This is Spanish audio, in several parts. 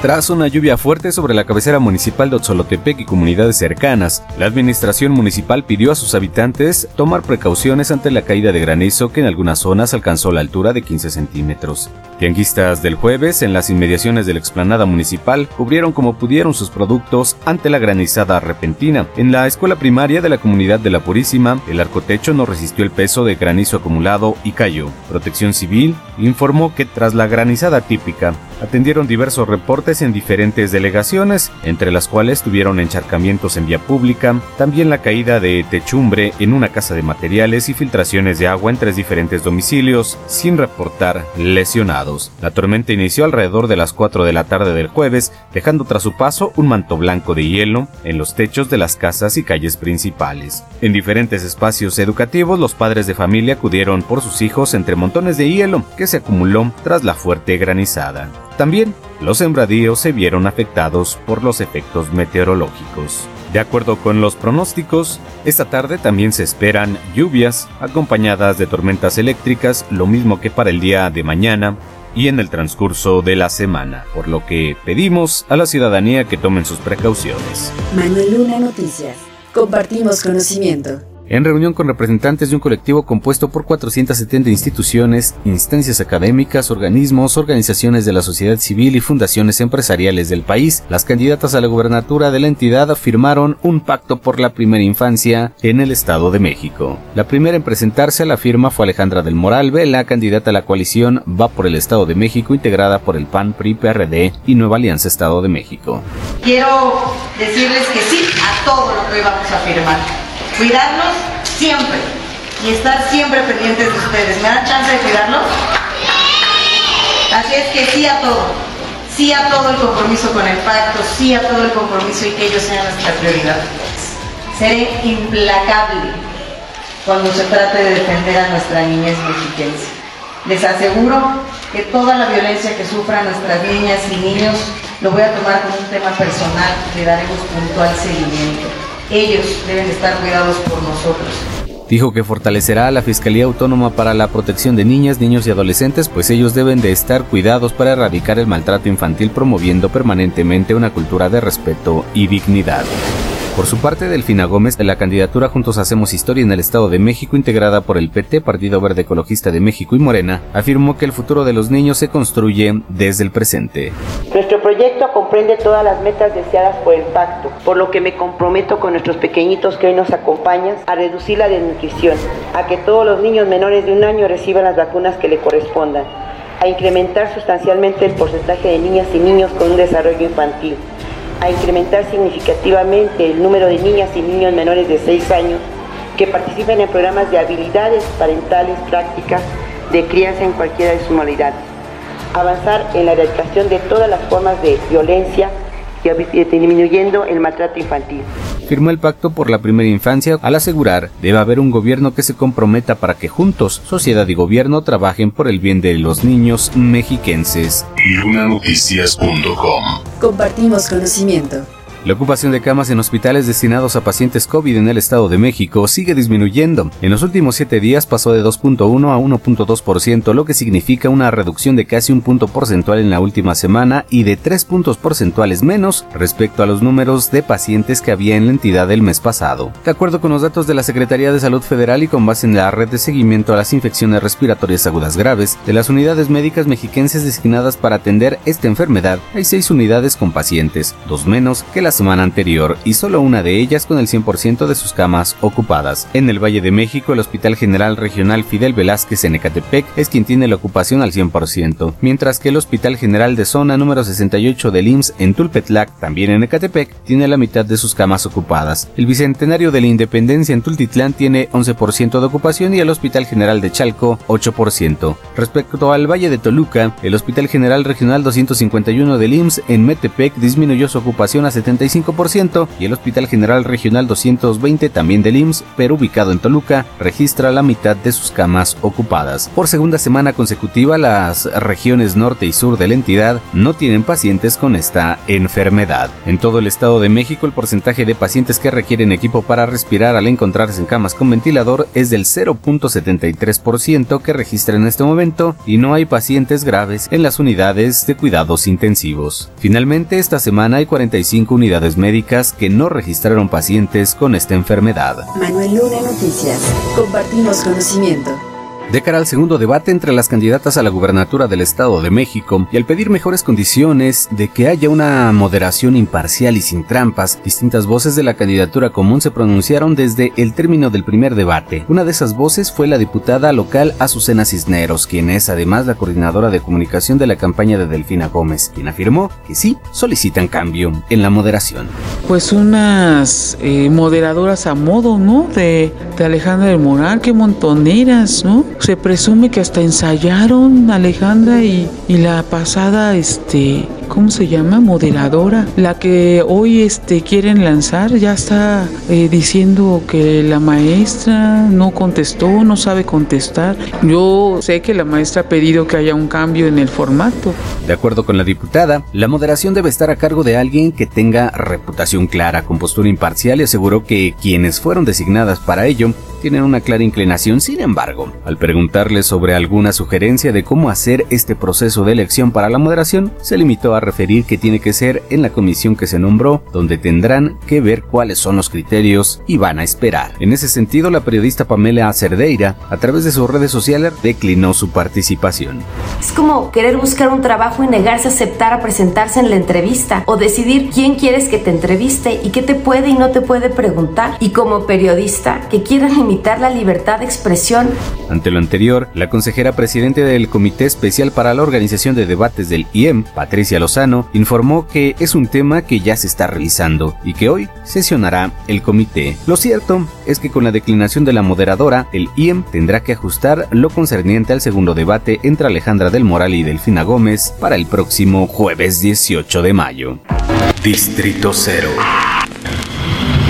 Tras una lluvia fuerte sobre la cabecera municipal de Otzolotepec y comunidades cercanas, la administración municipal pidió a sus habitantes tomar precauciones ante la caída de granizo que en algunas zonas alcanzó la altura de 15 centímetros. Tianguistas del jueves en las inmediaciones de la explanada municipal cubrieron como pudieron sus productos ante la granizada repentina. En la escuela primaria de la comunidad de la Purísima, el arcotecho no resistió el peso de granizo acumulado y cayó. Protección Civil informó que tras la granizada típica, atendieron diversos reportes en diferentes delegaciones, entre las cuales tuvieron encharcamientos en vía pública, también la caída de techumbre en una casa de materiales y filtraciones de agua en tres diferentes domicilios, sin reportar lesionados. La tormenta inició alrededor de las 4 de la tarde del jueves, dejando tras su paso un manto blanco de hielo en los techos de las casas y calles principales. En diferentes espacios educativos, los padres de familia acudieron por sus hijos entre montones de hielo que se acumuló tras la fuerte granizada. También los sembradíos se vieron afectados por los efectos meteorológicos. De acuerdo con los pronósticos, esta tarde también se esperan lluvias acompañadas de tormentas eléctricas, lo mismo que para el día de mañana y en el transcurso de la semana, por lo que pedimos a la ciudadanía que tomen sus precauciones. Manuel Luna Noticias. Compartimos conocimiento en reunión con representantes de un colectivo compuesto por 470 instituciones, instancias académicas, organismos, organizaciones de la sociedad civil y fundaciones empresariales del país, las candidatas a la gubernatura de la entidad firmaron un pacto por la primera infancia en el Estado de México. La primera en presentarse a la firma fue Alejandra del Moral Vela, candidata a la coalición Va por el Estado de México, integrada por el PAN, PRI, PRD y Nueva Alianza Estado de México. Quiero decirles que sí a todo lo que hoy vamos a firmar cuidarlos siempre y estar siempre pendientes de ustedes. ¿Me dan chance de cuidarlos? Así es que sí a todo, sí a todo el compromiso con el pacto, sí a todo el compromiso y que ellos sean nuestra prioridad. Seré implacable cuando se trate de defender a nuestra niñez mexiquense. Les aseguro que toda la violencia que sufran nuestras niñas y niños lo voy a tomar como un tema personal y le daremos puntual seguimiento ellos deben estar cuidados por nosotros. Dijo que fortalecerá a la Fiscalía Autónoma para la Protección de Niñas, Niños y Adolescentes, pues ellos deben de estar cuidados para erradicar el maltrato infantil promoviendo permanentemente una cultura de respeto y dignidad. Por su parte, Delfina Gómez, de la candidatura Juntos Hacemos Historia en el Estado de México, integrada por el PT, Partido Verde Ecologista de México y Morena, afirmó que el futuro de los niños se construye desde el presente. Nuestro proyecto comprende todas las metas deseadas por el pacto, por lo que me comprometo con nuestros pequeñitos que hoy nos acompañan a reducir la desnutrición, a que todos los niños menores de un año reciban las vacunas que le correspondan, a incrementar sustancialmente el porcentaje de niñas y niños con un desarrollo infantil a incrementar significativamente el número de niñas y niños menores de 6 años que participen en programas de habilidades parentales prácticas de crianza en cualquiera de sus modalidades. Avanzar en la erradicación de todas las formas de violencia y disminuyendo el maltrato infantil firmó el pacto por la primera infancia al asegurar debe haber un gobierno que se comprometa para que juntos, sociedad y gobierno, trabajen por el bien de los niños mexiquenses. Lunanoticias.com Compartimos conocimiento. La ocupación de camas en hospitales destinados a pacientes COVID en el Estado de México sigue disminuyendo. En los últimos siete días pasó de 2.1 a 1.2%, lo que significa una reducción de casi un punto porcentual en la última semana y de tres puntos porcentuales menos respecto a los números de pacientes que había en la entidad el mes pasado. De acuerdo con los datos de la Secretaría de Salud Federal y con base en la red de seguimiento a las infecciones respiratorias agudas graves, de las unidades médicas mexiquenses designadas para atender esta enfermedad, hay seis unidades con pacientes, dos menos que la semana anterior y solo una de ellas con el 100% de sus camas ocupadas. En el Valle de México, el Hospital General Regional Fidel Velázquez en Ecatepec es quien tiene la ocupación al 100%, mientras que el Hospital General de Zona número 68 del IMSS en Tulpetlac, también en Ecatepec, tiene la mitad de sus camas ocupadas. El Bicentenario de la Independencia en Tultitlán tiene 11% de ocupación y el Hospital General de Chalco 8%. Respecto al Valle de Toluca, el Hospital General Regional 251 del IMSS en Metepec disminuyó su ocupación a 70 55% y el Hospital General Regional 220 también del IMSS, pero ubicado en Toluca, registra la mitad de sus camas ocupadas. Por segunda semana consecutiva, las regiones norte y sur de la entidad no tienen pacientes con esta enfermedad. En todo el Estado de México, el porcentaje de pacientes que requieren equipo para respirar al encontrarse en camas con ventilador es del 0.73% que registra en este momento y no hay pacientes graves en las unidades de cuidados intensivos. Finalmente, esta semana hay 45 unidades médicas que no registraron pacientes con esta enfermedad. Manuel Luna Noticias. Compartimos conocimiento de cara al segundo debate entre las candidatas a la gubernatura del Estado de México y al pedir mejores condiciones de que haya una moderación imparcial y sin trampas, distintas voces de la candidatura común se pronunciaron desde el término del primer debate. Una de esas voces fue la diputada local Azucena Cisneros, quien es además la coordinadora de comunicación de la campaña de Delfina Gómez, quien afirmó que sí solicitan cambio en la moderación. Pues unas eh, moderadoras a modo, ¿no? De, de Alejandra del Moral, qué montoneras, ¿no? Se presume que hasta ensayaron Alejandra y, la pasada, este, ¿cómo se llama? Moderadora. La que hoy este, quieren lanzar ya está eh, diciendo que la maestra no contestó, no sabe contestar. Yo sé que la maestra ha pedido que haya un cambio en el formato. De acuerdo con la diputada, la moderación debe estar a cargo de alguien que tenga reputación clara, con postura imparcial y aseguró que quienes fueron designadas para ello tienen una clara inclinación. Sin embargo, al preguntarle sobre alguna sugerencia de cómo hacer este proceso de elección para la moderación, se limitó a referir que tiene que ser en la comisión que se nombró, donde tendrán que ver cuáles son los criterios y van a esperar. En ese sentido, la periodista Pamela Cerdeira, a través de sus redes sociales, declinó su participación. Es como querer buscar un trabajo y negarse a aceptar a presentarse en la entrevista o decidir quién quieres que te entreviste y qué te puede y no te puede preguntar. Y como periodista, que quieran la libertad de expresión. Ante lo anterior, la consejera presidente del Comité Especial para la Organización de Debates del IEM, Patricia Lozano, informó que es un tema que ya se está revisando y que hoy sesionará el comité. Lo cierto es que con la declinación de la moderadora, el IEM tendrá que ajustar lo concerniente al segundo debate entre Alejandra del Moral y Delfina Gómez para el próximo jueves 18 de mayo. Distrito Cero.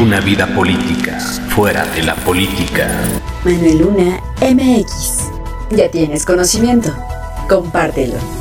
Una vida política fuera de la política. Manuel Luna MX. Ya tienes conocimiento. Compártelo.